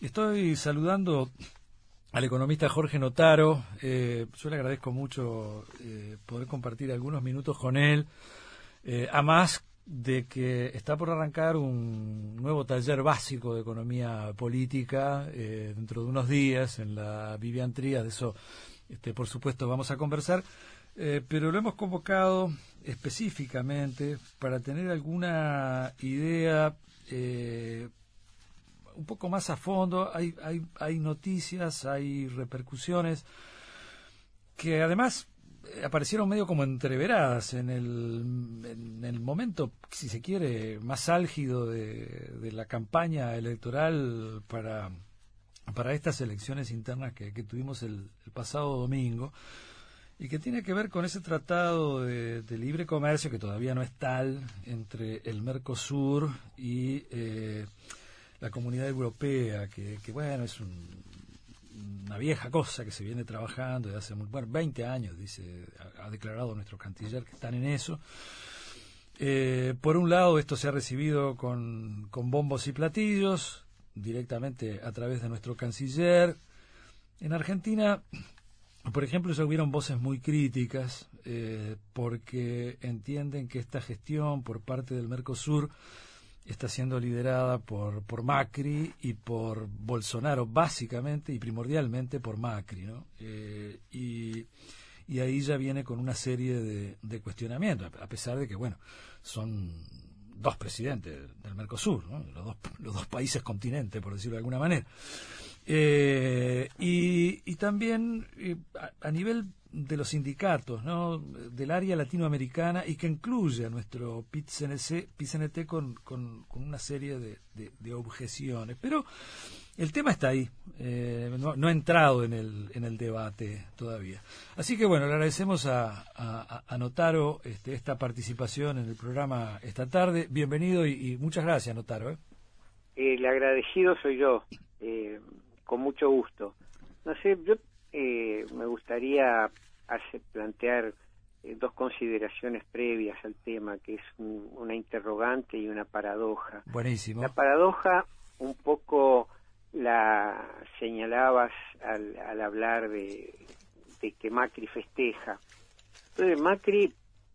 Estoy saludando al economista Jorge Notaro. Eh, yo le agradezco mucho eh, poder compartir algunos minutos con él. Eh, a más de que está por arrancar un nuevo taller básico de economía política dentro de unos días en la Vivian Trías. De eso, este, por supuesto, vamos a conversar. pero lo hemos convocado específicamente para tener alguna idea un poco más a fondo, hay, hay, noticias, hay repercusiones que además eh, aparecieron medio como entreveradas en el, en el momento, si se quiere, más álgido de, de la campaña electoral para, para estas elecciones internas que, tuvimos el, pasado domingo y que tiene que ver con ese tratado de, libre comercio que todavía no es tal entre el Mercosur y eh, la comunidad europea, que, bueno, es una vieja cosa que se viene trabajando desde hace bueno, 20 años, dice, ha, declarado nuestro canciller que están en eso. Eh, por un lado, esto se ha recibido con, con bombos y platillos, directamente a través de nuestro canciller. En Argentina, por ejemplo, ya hubieron voces muy críticas eh, porque entienden que esta gestión por parte del Mercosur está siendo liderada por, por Macri y por Bolsonaro, básicamente y primordialmente por Macri, ¿no? Eh, y, y, ahí ya viene con una serie de, de, cuestionamientos, a pesar de que, bueno, son dos presidentes del Mercosur, los, dos, los dos países continentes, por decirlo de alguna manera. Eh, y, y, también eh, a, nivel de los sindicatos, ¿no? del área latinoamericana y que incluye a nuestro PIT-CNT con, con, una serie de, de, objeciones. Pero el tema está ahí, eh, no, ha entrado en el, en el debate todavía. Así que bueno, le agradecemos a, a, Notaro este, esta participación en el programa esta tarde. Bienvenido y, muchas gracias, Notaro. ¿eh? El agradecido soy yo, eh, con mucho gusto. No sé, yo eh, me gustaría hacer, plantear eh, dos consideraciones previas al tema, que es una interrogante y una paradoja. Buenísimo. La paradoja, un poco la señalabas al, al hablar de, de que Macri festeja. Entonces, Macri,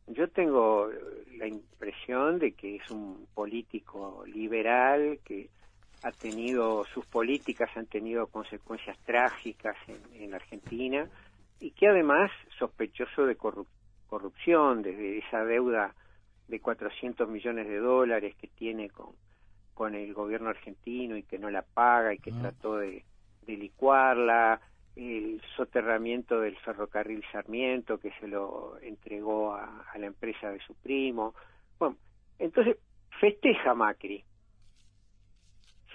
yo tengo la impresión de que es un político liberal, que ha tenido, sus políticas han tenido consecuencias trágicas en, en Argentina y que además sospechoso de corrupción, desde esa deuda de 400 millones de dólares que tiene con, con el gobierno argentino y que no la paga y que trató de, de licuarla, el soterramiento del ferrocarril Sarmiento que se lo entregó a, a la empresa de su primo. Bueno, entonces festeja Macri,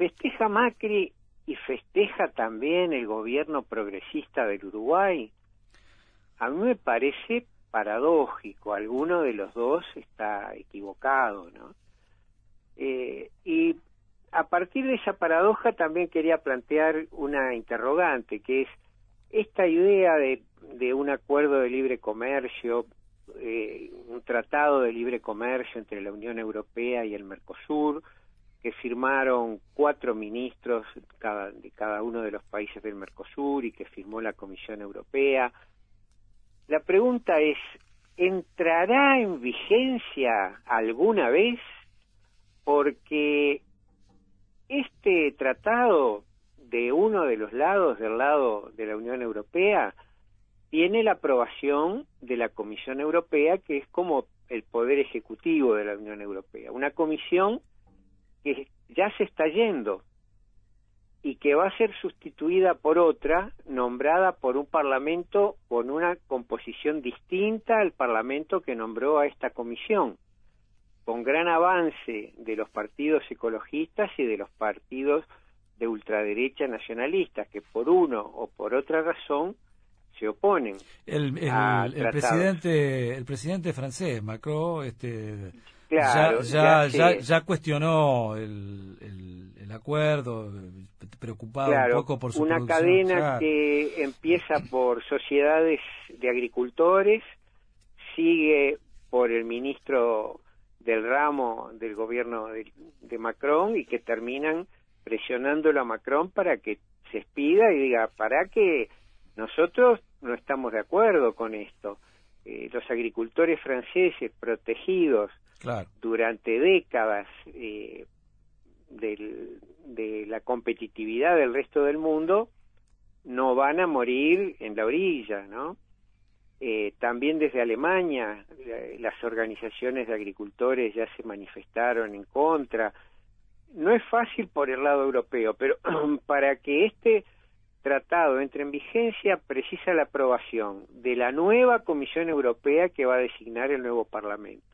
festeja Macri y festeja también el gobierno progresista del Uruguay, a mí me parece paradójico, alguno de los dos está equivocado, ¿no? Eh, y a partir de esa paradoja también quería plantear una interrogante, que es esta idea de, de un acuerdo de libre comercio, eh, un tratado de libre comercio entre la Unión Europea y el Mercosur, que firmaron cuatro ministros cada, de cada uno de los países del Mercosur y que firmó la Comisión Europea. La pregunta es, ¿entrará en vigencia alguna vez? Porque este tratado de uno de los lados, del lado de la Unión Europea, tiene la aprobación de la Comisión Europea, que es como el poder ejecutivo de la Unión Europea. Una comisión que ya se está yendo y que va a ser sustituida por otra nombrada por un parlamento con una composición distinta al parlamento que nombró a esta comisión, con gran avance de los partidos ecologistas y de los partidos de ultraderecha nacionalistas que por uno o por otra razón se oponen. El, presidente el presidente francés Macron este ya, ya, ya, cuestionó el, el, acuerdo, preocupado un poco por su Una cadena que empieza por sociedades de agricultores, sigue por el ministro del ramo del gobierno de, Macron y que terminan presionándolo a Macron para que se expida y diga, para que nosotros no estamos de acuerdo con esto. Eh, los agricultores franceses protegidos durante décadas eh, de la competitividad del resto del mundo no van a morir en la orilla, ¿no? Eh, también desde Alemania las organizaciones de agricultores ya se manifestaron en contra. No es fácil por el lado europeo, pero para que este tratado entre en vigencia precisa la aprobación de la nueva Comisión Europea que va a designar el nuevo Parlamento,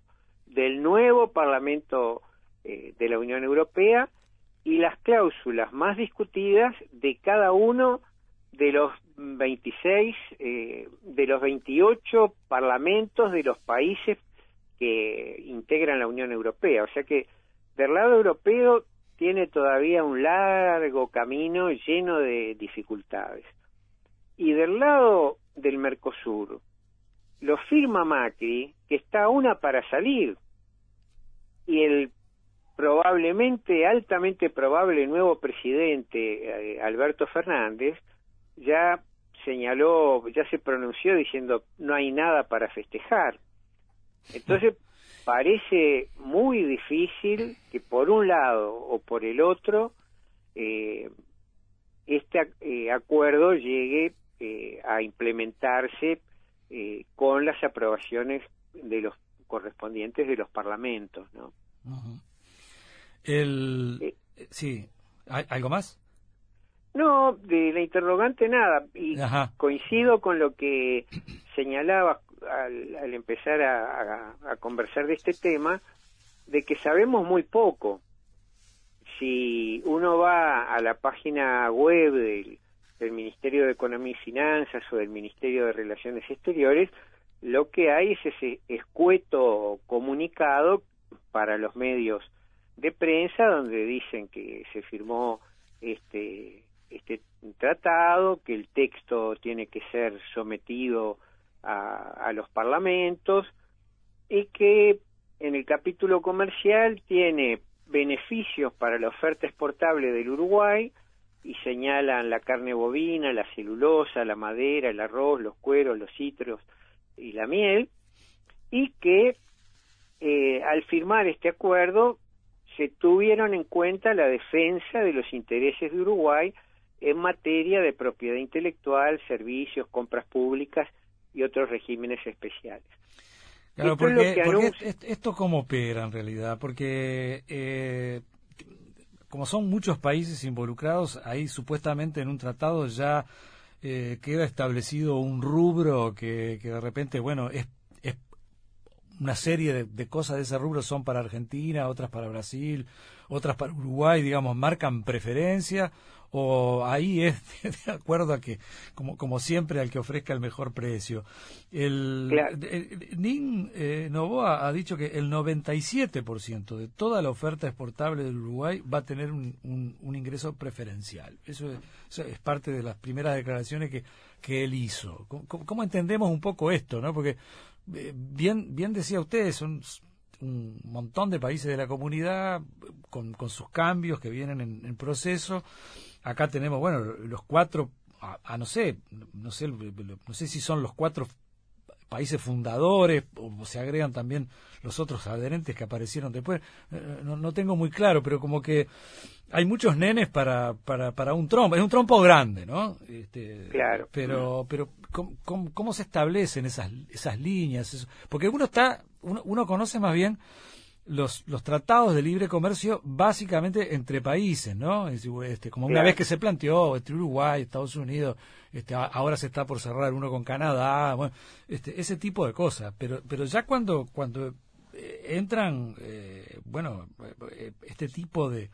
del nuevo Parlamento eh, de la Unión Europea y las cláusulas más discutidas de cada uno de los 26, eh, de los 28 parlamentos de los países que integran la Unión Europea. O sea que del lado europeo tiene todavía un largo camino lleno de dificultades. Y del lado del Mercosur, lo firma Macri, que está una para salir, y el probablemente, altamente probable nuevo presidente, eh, Alberto Fernández, ya señaló, ya se pronunció diciendo no hay nada para festejar. Entonces parece muy difícil que por un lado o por el otro eh, este eh, acuerdo llegue eh, a implementarse con las aprobaciones de los correspondientes de los parlamentos, ¿no? El, sí, ¿algo más? No, de la interrogante nada. Y coincido con lo que señalaba al, empezar a, conversar de este tema, de que sabemos muy poco. Si uno va a la página web del, del Ministerio de Economía y Finanzas o del Ministerio de Relaciones Exteriores, lo que hay es ese escueto comunicado para los medios de prensa donde dicen que se firmó este este tratado, que el texto tiene que ser sometido a, los parlamentos y que en el capítulo comercial tiene beneficios para la oferta exportable del Uruguay y señalan la carne bovina, la celulosa, la madera, el arroz, los cueros, los citros y la miel, y que eh, al firmar este acuerdo se tuvieron en cuenta la defensa de los intereses de Uruguay en materia de propiedad intelectual, servicios, compras públicas y otros regímenes especiales. Claro, esto porque, esto cómo opera en realidad, porque eh, como son muchos países involucrados, ahí supuestamente en un tratado ya eh, queda establecido un rubro que, que de repente, bueno, es, es una serie de, de, cosas de ese rubro. Son para Argentina, otras para Brasil, otras para Uruguay, digamos, marcan preferencia o ahí es de acuerdo a que, como, como siempre, al que ofrezca el mejor precio. El, Nin eh, Novoa ha dicho que el 97% de toda la oferta exportable del Uruguay va a tener un, un, ingreso preferencial. Eso es, parte de las primeras declaraciones que, que él hizo. ¿Cómo, entendemos un poco esto? ¿no? Porque eh, bien, bien decía usted, son un montón de países de la comunidad con, con sus cambios que vienen en, en proceso. Acá tenemos, bueno, los cuatro, a, no sé, no sé, no sé si son los cuatro países fundadores o se agregan también los otros adherentes que aparecieron después, eh, no, no tengo muy claro, pero como que hay muchos nenes para, para, para un trompo, es un trompo grande, ¿no? Este, claro. Pero, pero ¿cómo, cómo, se establecen esas, esas líneas? Porque uno está, uno, uno conoce más bien los, los tratados de libre comercio básicamente entre países, ¿no? Este, como una vez que se planteó entre Uruguay, Estados Unidos, este, ahora se está por cerrar uno con Canadá, bueno, este, ese tipo de cosas. Pero, pero ya cuando, cuando eh, entran, eh, bueno, eh, este tipo de,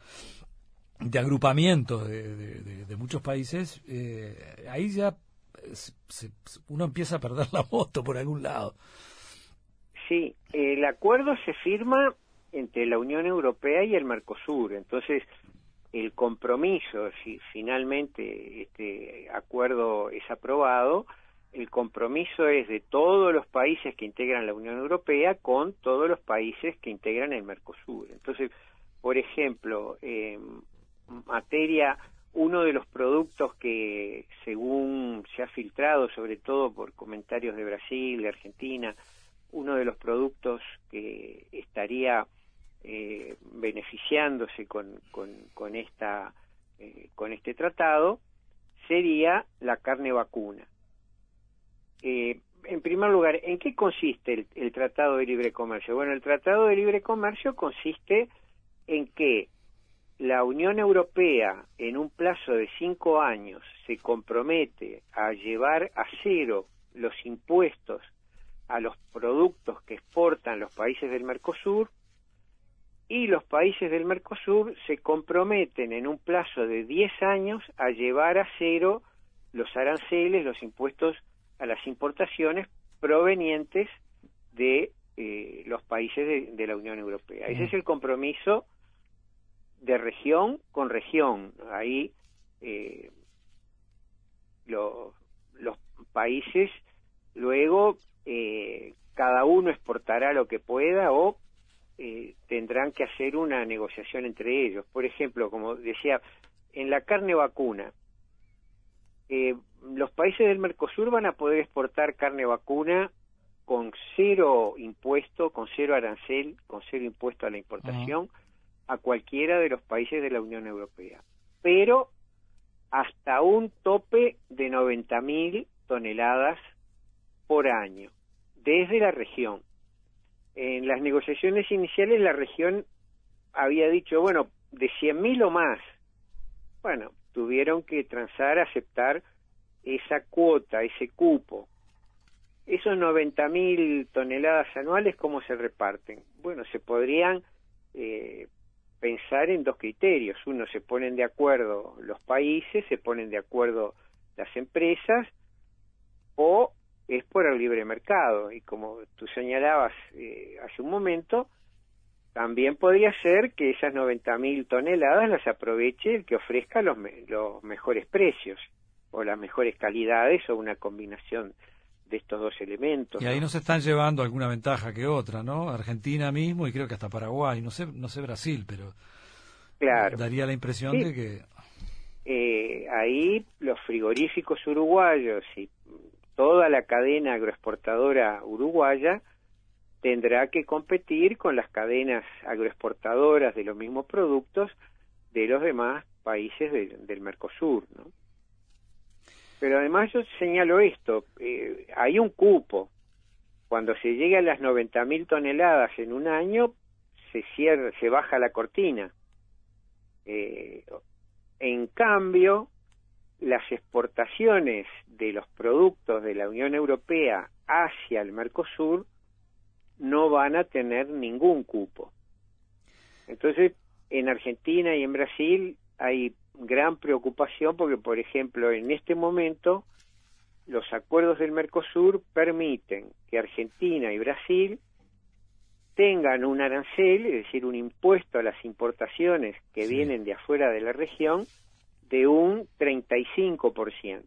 de agrupamientos de, de, muchos países, ahí ya uno empieza a perder la moto por algún lado. Sí, el acuerdo se firma entre la Unión Europea y el Mercosur. Entonces, el compromiso, si finalmente este acuerdo es aprobado, el compromiso es de todos los países que integran la Unión Europea con todos los países que integran el Mercosur. Entonces, por ejemplo, materia, uno de los productos que, según se ha filtrado, sobre todo por comentarios de Brasil, de Argentina, uno de los productos que estaría eh, beneficiándose con, con, esta, eh, con este tratado sería la carne vacuna. Eh, en primer lugar, ¿en qué consiste el, Tratado de Libre Comercio? Bueno, el Tratado de Libre Comercio consiste en que la Unión Europea en un plazo de cinco años se compromete a llevar a cero los impuestos a los productos que exportan los países del Mercosur y los países del Mercosur se comprometen en un plazo de diez años a llevar a cero los aranceles, los impuestos a las importaciones provenientes de eh, los países de, la Unión Europea. Ese es el compromiso de región con región. Ahí eh, los países luego eh, cada uno exportará lo que pueda o tendrán que hacer una negociación entre ellos. Por ejemplo, como decía, en la carne vacuna, eh, los países del Mercosur van a poder exportar carne vacuna con cero impuesto, con cero arancel, con cero impuesto a la importación a cualquiera de los países de la Unión Europea. Pero hasta un tope de 90.000 toneladas por año, desde la región. En las negociaciones iniciales la región había dicho, bueno, de 100.000 o más. Bueno, tuvieron que transar, aceptar esa cuota, ese cupo. Esos 90.000 toneladas anuales, ¿cómo se reparten? Bueno, se podrían eh, pensar en dos criterios. Uno, se ponen de acuerdo los países, se ponen de acuerdo las empresas, o es por el libre mercado. Y como tú señalabas eh, hace un momento, también podría ser que esas 90.000 toneladas las aproveche el que ofrezca los, los mejores precios o las mejores calidades o una combinación de estos dos elementos. Y ahí nos están llevando alguna ventaja que otra, ¿no? Argentina mismo y creo que hasta Paraguay, no sé, no sé Brasil, pero claro. daría la impresión de que eh, ahí los frigoríficos uruguayos y toda la cadena agroexportadora uruguaya tendrá que competir con las cadenas agroexportadoras de los mismos productos de los demás países del Mercosur, ¿no? Pero además yo señalo esto, eh, hay un cupo. Cuando se llega a las 90.000 toneladas en un año, se cierra, se baja la cortina. Eh, en cambio, las exportaciones de los productos de la Unión Europea hacia el Mercosur no van a tener ningún cupo. Entonces, en Argentina y en Brasil hay gran preocupación porque, por ejemplo, en este momento los acuerdos del Mercosur permiten que Argentina y Brasil tengan un arancel, es decir, un impuesto a las importaciones que vienen de afuera de la región, de un 35%.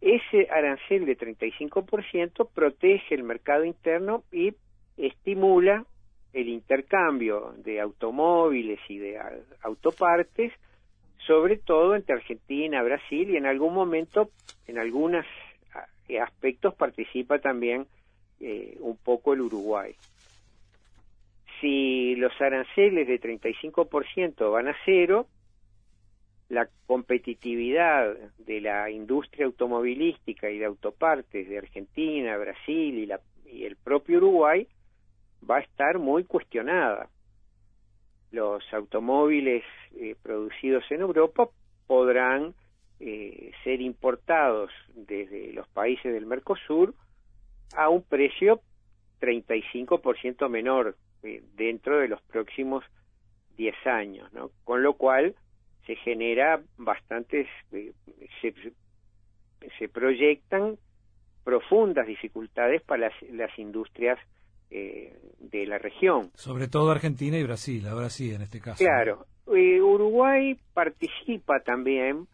Ese arancel de 35% protege el mercado interno y estimula el intercambio de automóviles y de autopartes, sobre todo entre Argentina, Brasil y en algún momento, en algunos aspectos participa también eh, un poco el Uruguay. Si los aranceles de 35% van a cero, la competitividad de la industria automovilística y de autopartes de Argentina, Brasil y, la, y el propio Uruguay va a estar muy cuestionada. Los automóviles eh, producidos en Europa podrán eh, ser importados desde los países del Mercosur a un precio 35% menor eh, dentro de los próximos 10 años, ¿no? Con lo cual se genera bastantes, eh, se, proyectan profundas dificultades para las, industrias eh, de la región. Sobre todo Argentina y Brasil, ahora sí, en este caso. Claro, eh, Uruguay participa también,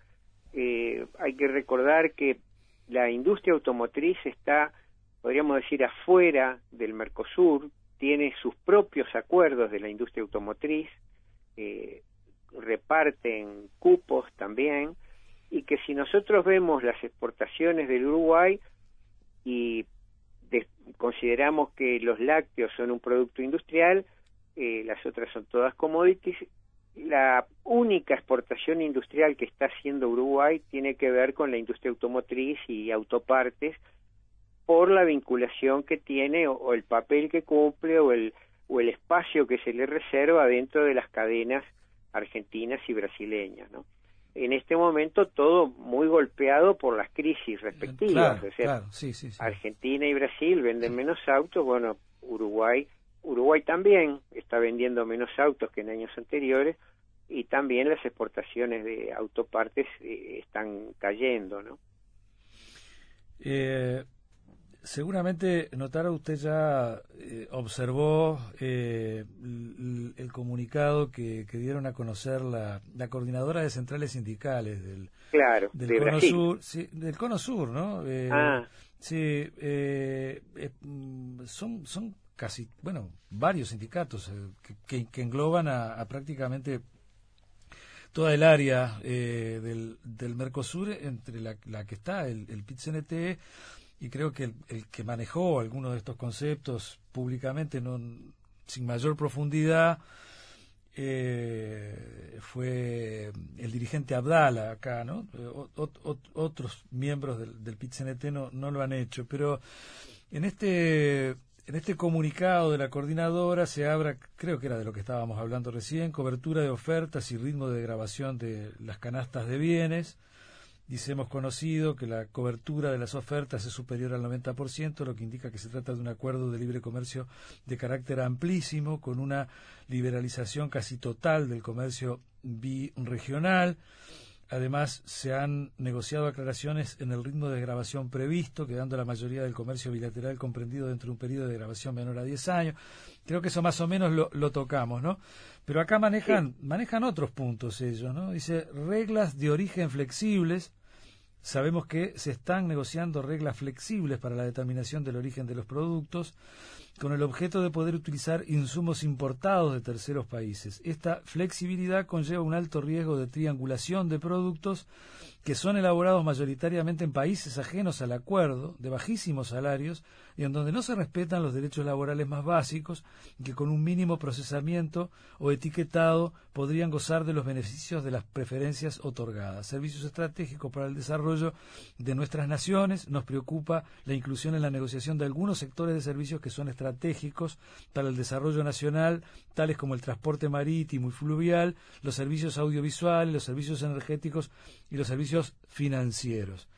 hay que recordar que la industria automotriz está, podríamos decir, afuera del Mercosur, tiene sus propios acuerdos de la industria automotriz, reparten cupos también y que si nosotros vemos las exportaciones del Uruguay y consideramos que los lácteos son un producto industrial, eh, las otras son todas commodities, la única exportación industrial que está haciendo Uruguay tiene que ver con la industria automotriz y autopartes por la vinculación que tiene o, el papel que cumple o el, o el espacio que se le reserva dentro de las cadenas argentinas y brasileñas, ¿no? En este momento todo muy golpeado por las crisis respectivas, Argentina y Brasil venden menos autos, bueno, Uruguay Uruguay también está vendiendo menos autos que en años anteriores y también las exportaciones de autopartes eh, están cayendo, ¿no? Eh, seguramente notará usted ya eh, observó el, comunicado que, dieron a conocer la, coordinadora de centrales sindicales del claro del cono sur del cono sur no ah. sí mm, son son casi bueno varios sindicatos que, que, engloban a prácticamente toda el área eh, del, del, Mercosur, entre la, la que está el, el PIT-CNT, y creo que el, que manejó algunos de estos conceptos públicamente, no, sin mayor profundidad, eh, fue el dirigente Abdala acá, ¿no? otros miembros del, del PIT-CNT no, no lo han hecho, pero en este en este comunicado de la coordinadora se abra, creo que era de lo que estábamos hablando recién, cobertura de ofertas y ritmo de grabación de las canastas de bienes. Dice, hemos conocido que la cobertura de las ofertas es superior al 90%, lo que indica que se trata de un acuerdo de libre comercio de carácter amplísimo, con una liberalización casi total del comercio biregional. Además, se han negociado aclaraciones en el ritmo de grabación previsto, quedando la mayoría del comercio bilateral comprendido dentro de un periodo de grabación menor a 10 años. Creo que eso más o menos lo, lo tocamos, ¿no? Pero acá manejan, manejan otros puntos ellos, ¿no? Dice reglas de origen flexibles. Sabemos que se están negociando reglas flexibles para la determinación del origen de los productos con el objeto de poder utilizar insumos importados de terceros países. Esta flexibilidad conlleva un alto riesgo de triangulación de productos que son elaborados mayoritariamente en países ajenos al acuerdo, de bajísimos salarios, y en donde no se respetan los derechos laborales más básicos, que con un mínimo procesamiento o etiquetado podrían gozar de los beneficios de las preferencias otorgadas. Servicios estratégicos para el desarrollo de nuestras naciones. Nos preocupa la inclusión en la negociación de algunos sectores de servicios que son estratégicos para el desarrollo nacional, tales como el transporte marítimo y fluvial, los servicios audiovisuales, los servicios energéticos y los servicios financieros.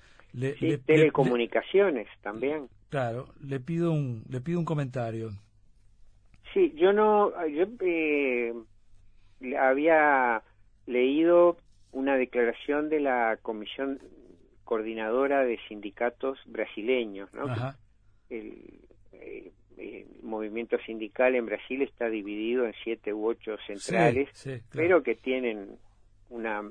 telecomunicaciones también. Claro, le pido un, le pido un comentario. Sí, yo no, yo eh, había leído una declaración de la Comisión Coordinadora de Sindicatos Brasileños, ¿no? El, eh, el, movimiento sindical en Brasil está dividido en siete u ocho centrales, pero que tienen una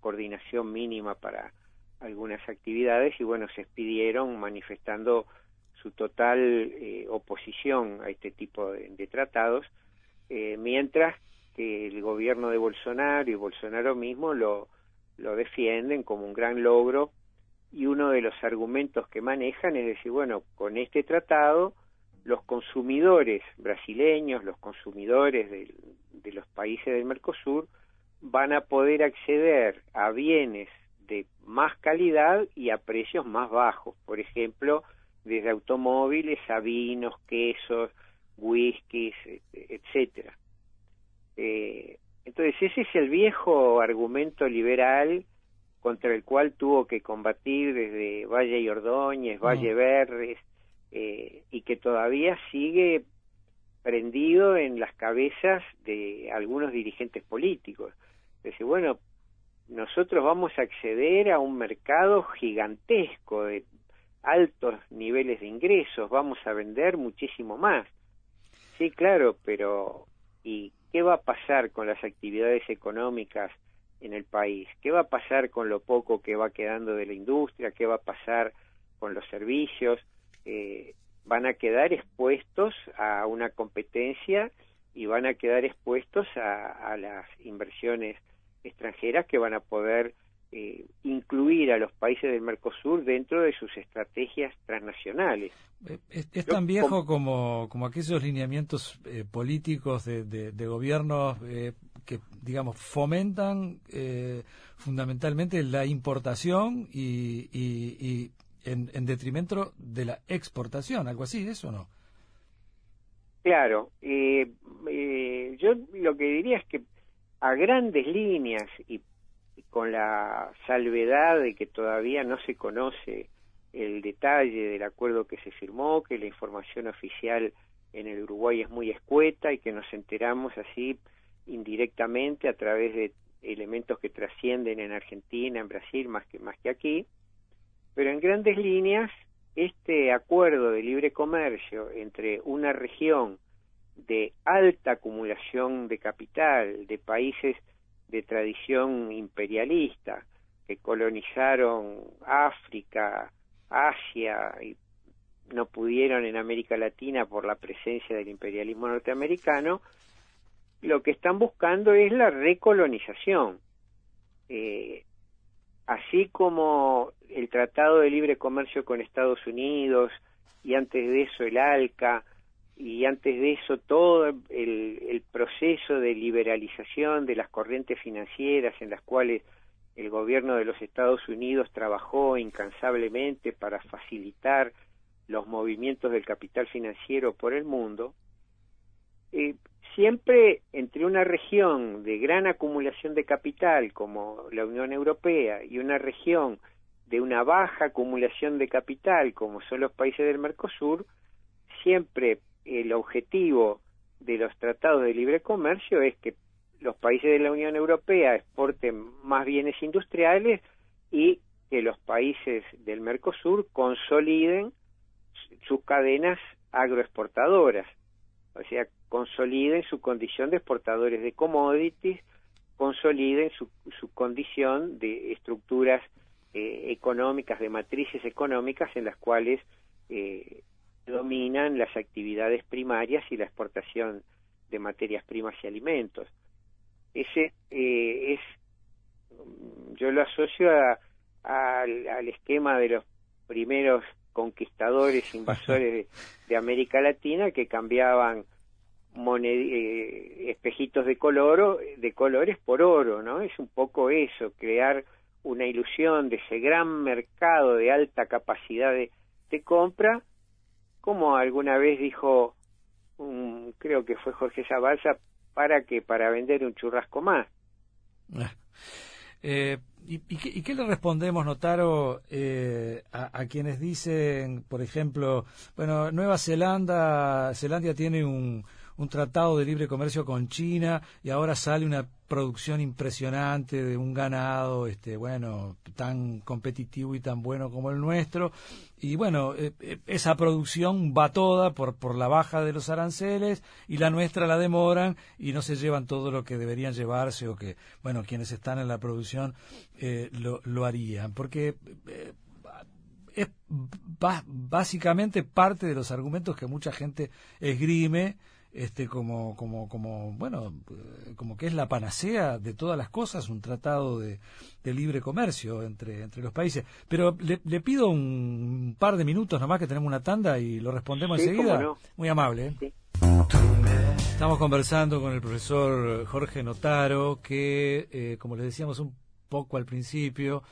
coordinación mínima para algunas actividades y bueno, se expidieron manifestando su total eh, oposición a este tipo de, tratados, eh, mientras que el gobierno de Bolsonaro y Bolsonaro mismo lo, lo defienden como un gran logro y uno de los argumentos que manejan es decir, bueno, con este tratado los consumidores brasileños, los consumidores de, de los países del Mercosur van a poder acceder a bienes de más calidad y a precios más bajos. Por ejemplo, desde automóviles a vinos, quesos, whiskies, etcétera. Eh, entonces ese es el viejo argumento liberal contra el cual tuvo que combatir desde Valle y Ordóñez, Valle Verdes, eh, y que todavía sigue prendido en las cabezas de algunos dirigentes políticos. Dice, bueno, nosotros vamos a acceder a un mercado gigantesco de altos niveles de ingresos, vamos a vender muchísimo más. Sí, claro, pero ¿y qué va a pasar con las actividades económicas en el país? ¿Qué va a pasar con lo poco que va quedando de la industria? ¿Qué va a pasar con los servicios? Eh, van a quedar expuestos a una competencia y van a quedar expuestos a, a las inversiones extranjeras que van a poder eh, incluir a los países del Mercosur dentro de sus estrategias transnacionales. Eh, es, tan viejo como, como aquellos lineamientos eh, políticos de, de, gobiernos que, digamos, fomentan fundamentalmente la importación y, y, en, en, detrimento de la exportación, algo así, ¿eso no? Claro, yo lo que diría es que a grandes líneas y con la salvedad de que todavía no se conoce el detalle del acuerdo que se firmó, que la información oficial en el Uruguay es muy escueta y que nos enteramos así indirectamente a través de elementos que trascienden en Argentina, en Brasil, más que, más que aquí. Pero en grandes líneas, este acuerdo de libre comercio entre una región de alta acumulación de capital, de países de tradición imperialista que colonizaron África, Asia y no pudieron en América Latina por la presencia del imperialismo norteamericano, lo que están buscando es la recolonización. Eh, así como el Tratado de Libre Comercio con Estados Unidos y antes de eso el ALCA y antes de eso todo el, proceso de liberalización de las corrientes financieras en las cuales el gobierno de los Estados Unidos trabajó incansablemente para facilitar los movimientos del capital financiero por el mundo, eh, siempre entre una región de gran acumulación de capital como la Unión Europea y una región de una baja acumulación de capital como son los países del Mercosur, siempre el objetivo de los tratados de libre comercio es que los países de la Unión Europea exporten más bienes industriales y que los países del Mercosur consoliden sus cadenas agroexportadoras, o sea, consoliden su condición de exportadores de commodities, consoliden su, su condición de estructuras eh, económicas, de matrices económicas en las cuales eh, dominan las actividades primarias y la exportación de materias primas y alimentos. Ese eh, es, yo lo asocio al esquema de los primeros conquistadores, invasores de, América Latina que cambiaban eh, espejitos de color de colores por oro, ¿no? Es un poco eso, crear una ilusión de ese gran mercado de alta capacidad de compra como alguna vez dijo, creo que fue Jorge Zabalza, para que para vender un churrasco más. Ah. Eh, ¿y, qué, le respondemos, Notaro, eh, a, quienes dicen, por ejemplo, bueno, Nueva Zelanda, Zelanda tiene un, un tratado de libre comercio con China y ahora sale una producción impresionante de un ganado, este, bueno, tan competitivo y tan bueno como el nuestro. Y bueno, eh, eh, esa producción va toda por, por la baja de los aranceles y la nuestra la demoran y no se llevan todo lo que deberían llevarse o que, bueno, quienes están en la producción eh, lo, lo, harían. Porque es básicamente parte de los argumentos que mucha gente esgrime este como como como bueno como que es la panacea de todas las cosas un tratado de, libre comercio entre entre los países. Pero le, pido un par de minutos nomás que tenemos una tanda y lo respondemos enseguida. muy amable ¿eh? estamos conversando con el profesor Jorge Notaro que eh, como les decíamos un poco al principio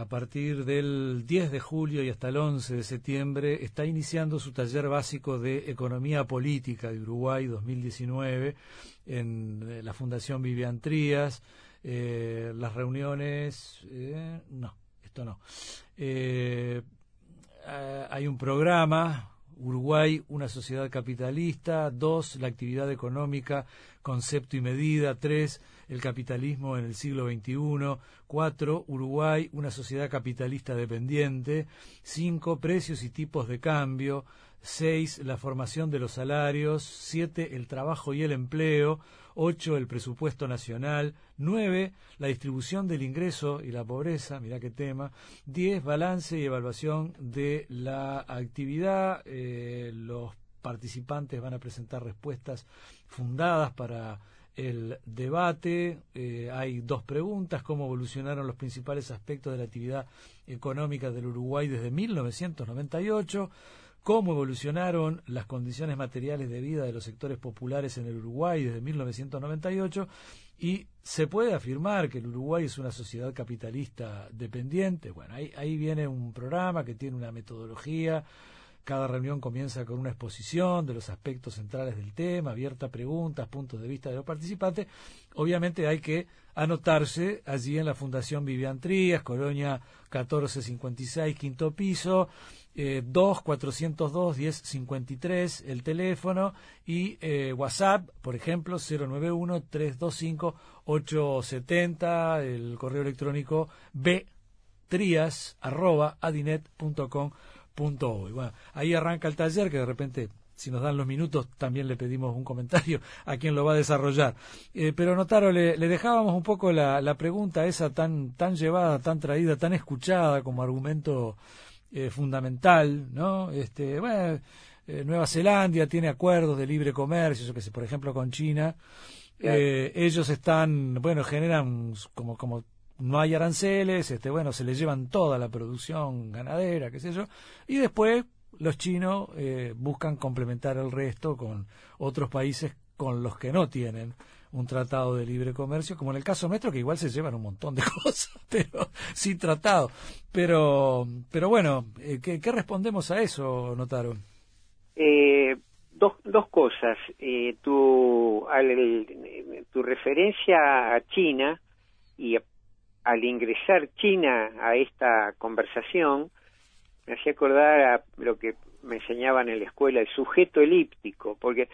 a partir del 10 de julio y hasta el 11 de septiembre está iniciando su taller básico de Economía Política de Uruguay 2019 en eh, la Fundación Vivian Trías. Eh, las reuniones, eh, no, esto no. hay un programa, Uruguay, una sociedad capitalista. Dos, la actividad económica, concepto y medida. Tres, el capitalismo en el siglo XXI. Cuatro, Uruguay, una sociedad capitalista dependiente. Cinco, precios y tipos de cambio. Seis, la formación de los salarios. Siete, el trabajo y el empleo. Ocho, el presupuesto nacional. Nueve, la distribución del ingreso y la pobreza. Mirá qué tema. Diez, balance y evaluación de la actividad. Eh, los participantes van a presentar respuestas fundadas para el debate. Eh, hay dos preguntas, cómo evolucionaron los principales aspectos de la actividad económica del Uruguay desde 1998 cómo evolucionaron las condiciones materiales de vida de los sectores populares en el Uruguay desde 1998 y se puede afirmar que el Uruguay es una sociedad capitalista dependiente. Bueno, ahí, ahí viene un programa que tiene una metodología. Cada reunión comienza con una exposición de los aspectos centrales del tema, abierta preguntas, puntos de vista de los participantes. Obviamente hay que anotarse allí en la Fundación Vivian Trías, Colonia 1456, quinto piso eh, 2 402 1053 el teléfono y eh, WhatsApp, por ejemplo, 091 325 870 el correo electrónico b Bueno, ahí arranca el taller que de repente si nos dan los minutos, también le pedimos un comentario a quien lo va a desarrollar. Eh, pero Notaro, le, le, dejábamos un poco la, la pregunta esa tan, tan llevada, tan traída, tan escuchada como argumento eh, fundamental, ¿no? Este, bueno, eh, Nueva Zelanda tiene acuerdos de libre comercio, yo que sé, por ejemplo con China. Eh, ellos están, bueno, generan como como no hay aranceles, este, bueno, se les llevan toda la producción ganadera, qué sé yo, y después los chinos buscan complementar el resto con otros países con los que no tienen un tratado de libre comercio, como en el caso nuestro, que igual se llevan un montón de cosas, pero sin tratado. Pero, pero bueno, eh, ¿qué, respondemos a eso, Notaro? Eh, dos, dos cosas. Eh, tu, al, tu referencia a China y al ingresar China a esta conversación, me hacía acordar a lo que me enseñaban en la escuela, el sujeto elíptico, porque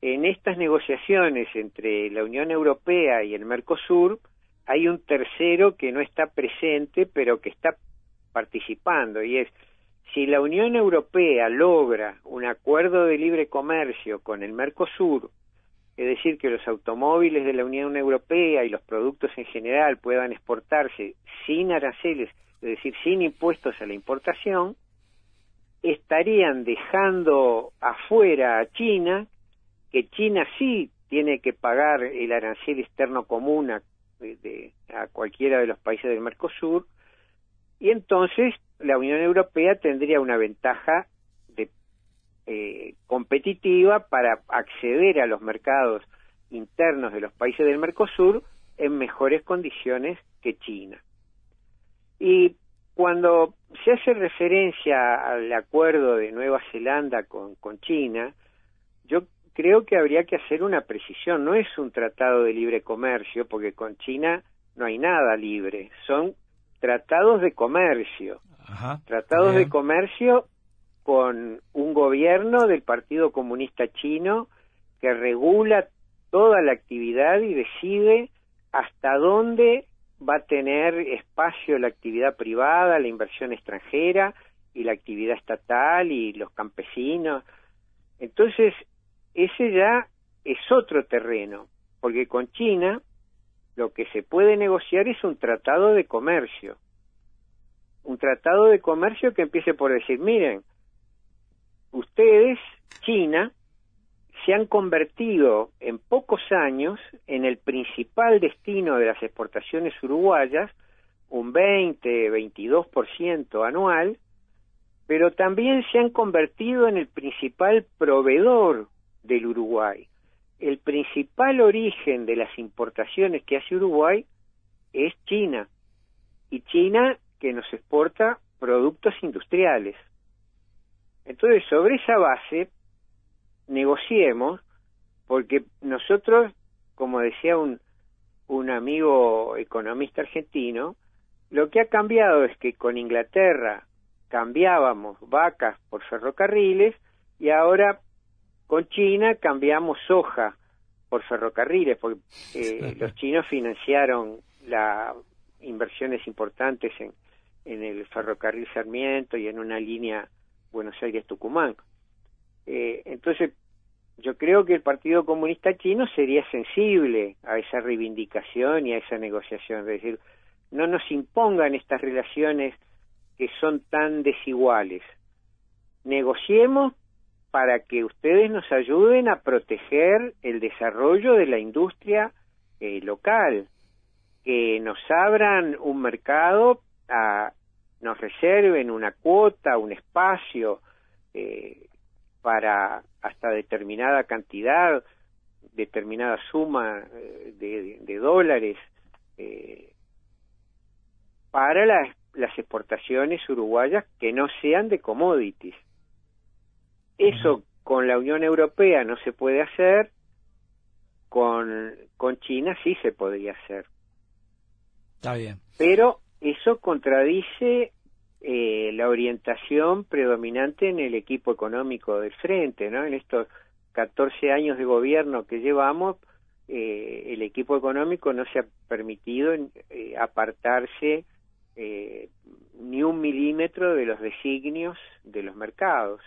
en estas negociaciones entre la Unión Europea y el Mercosur hay un tercero que no está presente pero que está participando y es si la Unión Europea logra un acuerdo de libre comercio con el Mercosur, es decir, que los automóviles de la Unión Europea y los productos en general puedan exportarse sin aranceles, es decir, sin impuestos a la importación, estarían dejando afuera a China, que China sí tiene que pagar el arancel externo común a, de, a cualquiera de los países del Mercosur, y entonces la Unión Europea tendría una ventaja eh, competitiva para acceder a los mercados internos de los países del Mercosur en mejores condiciones que China. Y cuando se hace referencia al acuerdo de Nueva Zelanda con, con China, yo creo que habría que hacer una precisión. No es un tratado de libre comercio, porque con China no hay nada libre. Son tratados de comercio. tratados de comercio con un gobierno del Partido Comunista Chino que regula toda la actividad y decide hasta dónde va a tener espacio la actividad privada, la inversión extranjera y la actividad estatal y los campesinos. Entonces, ese ya es otro terreno, porque con China lo que se puede negociar es un tratado de comercio. Un tratado de comercio que empiece por decir, miren, ustedes, China, se han convertido en pocos años en el principal destino de las exportaciones uruguayas, un 20-22% anual, pero también se han convertido en el principal proveedor del Uruguay. El principal origen de las importaciones que hace Uruguay es China. Y China que nos exporta productos industriales. Entonces, sobre esa base, negociemos, porque nosotros, como decía un, un amigo economista argentino, lo que ha cambiado es que con Inglaterra cambiábamos vacas por ferrocarriles y ahora con China cambiamos soja por ferrocarriles, porque eh, los chinos financiaron las inversiones importantes en, en el ferrocarril Sarmiento y en una línea Buenos Aires-Tucumán. Eh, entonces, yo creo que el Partido Comunista Chino sería sensible a esa reivindicación y a esa negociación, es decir, no nos impongan estas relaciones que son tan desiguales. Negociemos para que ustedes nos ayuden a proteger el desarrollo de la industria eh, local, que nos abran un mercado, a, nos reserven una cuota, un espacio eh, para hasta determinada cantidad, determinada suma eh, de, de, dólares eh, para las, las exportaciones uruguayas que no sean de commodities. Eso con la Unión Europea no se puede hacer, con, con China sí se podría hacer. Está bien. Pero eso contradice eh, la orientación predominante en el equipo económico del frente, ¿no? En estos 14 años de gobierno que llevamos, eh, el equipo económico no se ha permitido eh, apartarse eh, ni un milímetro de los designios de los mercados.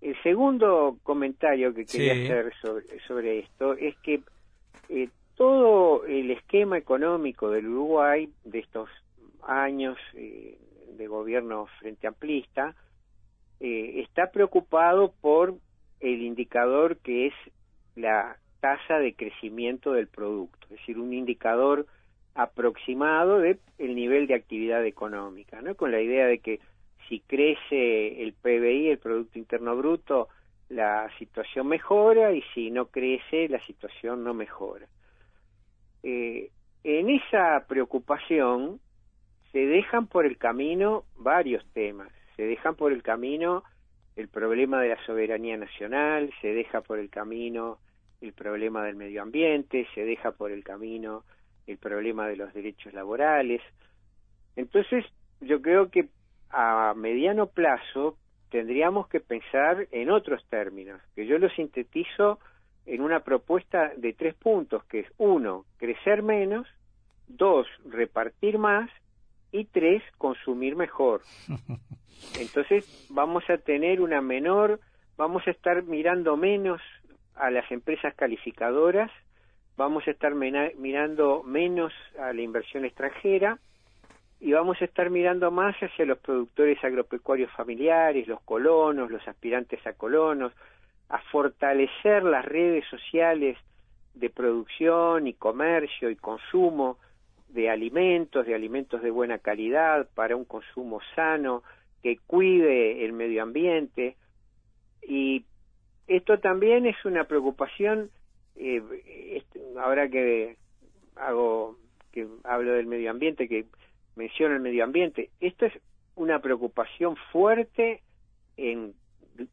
El segundo comentario que quería hacer sobre, sobre, esto es que todo el esquema económico del Uruguay de estos años eh, de gobierno frente amplista eh, está preocupado por el indicador que es la tasa de crecimiento del producto, es decir, un indicador aproximado de el nivel de actividad económica, ¿no? Con la idea de que si crece el PBI, el Producto Interno Bruto, la situación mejora y si no crece, la situación no mejora. Eh, en esa preocupación se dejan por el camino varios temas. Se dejan por el camino el problema de la soberanía nacional, se deja por el camino el problema del medio ambiente, se deja por el camino el problema de los derechos laborales. Entonces, yo creo que a mediano plazo tendríamos que pensar en otros términos, que yo lo sintetizo en una propuesta de tres puntos, que es uno, crecer menos, dos, repartir más y tres, consumir mejor. Entonces vamos a tener una menor, vamos a estar mirando menos a las empresas calificadoras, vamos a estar mirando menos a la inversión extranjera y vamos a estar mirando más hacia los productores agropecuarios familiares, los colonos, los aspirantes a colonos, a fortalecer las redes sociales de producción y comercio y consumo de alimentos, de alimentos de buena calidad para un consumo sano, que cuide el medio ambiente. Y esto también es una preocupación, eh, ahora que hago, que hablo del medio ambiente, que menciono el medio ambiente, esto es una preocupación fuerte en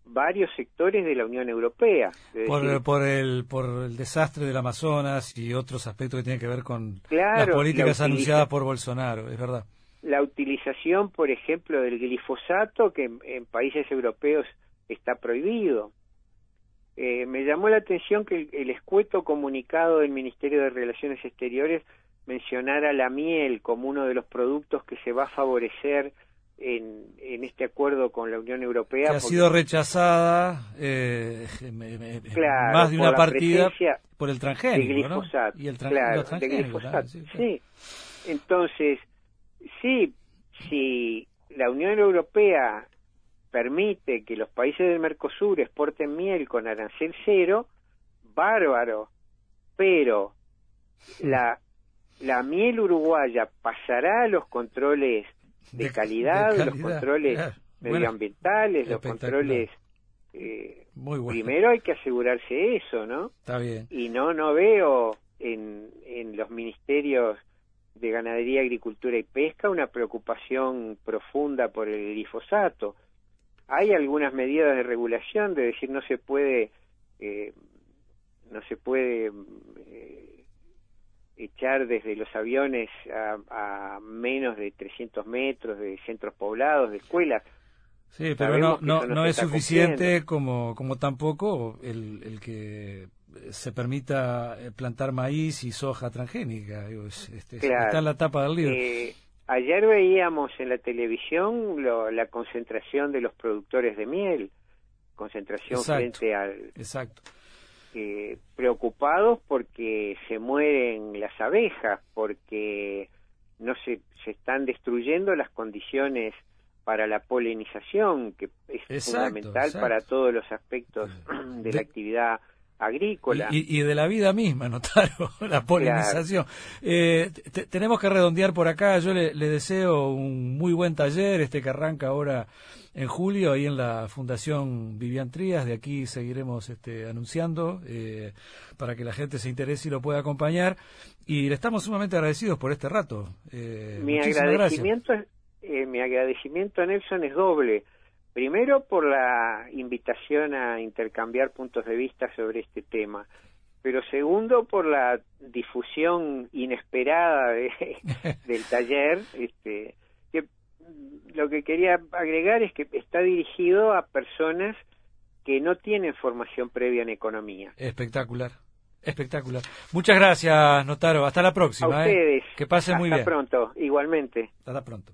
varios sectores de la Unión Europea. Por, por, el, por el desastre del Amazonas y otros aspectos que tienen que ver con las políticas anunciadas por Bolsonaro, es verdad. La utilización, por ejemplo, del glifosato, que en, países europeos está prohibido. Eh, me llamó la atención que el, escueto comunicado del Ministerio de Relaciones Exteriores mencionara la miel como uno de los productos que se va a favorecer en, en este acuerdo con la Unión Europea. Que ha sido rechazada eh, más de una partida por el transgénico, ¿no? Y el claro, sí. Entonces, sí, si la Unión Europea permite que los países del Mercosur exporten miel con arancel cero, bárbaro, pero la, la miel uruguaya pasará a los controles de, calidad, los controles medioambientales, los controles... Eh, Primero hay que asegurarse eso, ¿no? Está bien. Y no, no veo en, en los ministerios de Ganadería, Agricultura y Pesca una preocupación profunda por el glifosato. Hay algunas medidas de regulación, de decir no se puede, eh, no se puede eh, echar desde los aviones a, menos de 300 metros de centros poblados, de escuelas. Sí, pero no, no, no, es suficiente como, como tampoco el, el que se permita eh, plantar maíz y soja transgénica. Este, está en la tapa del libro. Eh, ayer veíamos en la televisión la concentración de los productores de miel, concentración frente al... Exacto eh, preocupados porque se mueren las abejas, porque no se, se están destruyendo las condiciones para la polinización, que es fundamental para todos los aspectos de, la actividad agrícola. Y, de la vida misma, notaron, la polinización. Eh, tenemos que redondear por acá, yo le, deseo un muy buen taller, este que arranca ahora en julio, ahí en la Fundación Vivian Trías, de aquí seguiremos este, anunciando eh, para que la gente se interese y lo pueda acompañar. Y le estamos sumamente agradecidos por este rato. Eh, mi agradecimiento eh, mi agradecimiento a Nelson es doble. Primero por la invitación a intercambiar puntos de vista sobre este tema, pero segundo por la difusión inesperada del taller. Este, que, lo que quería agregar es que está dirigido a personas que no tienen formación previa en economía. Espectacular. Espectacular. Muchas gracias, Notaro. Hasta la próxima. A ¿eh? ustedes. Que pasen muy bien. Hasta pronto, igualmente. Hasta pronto.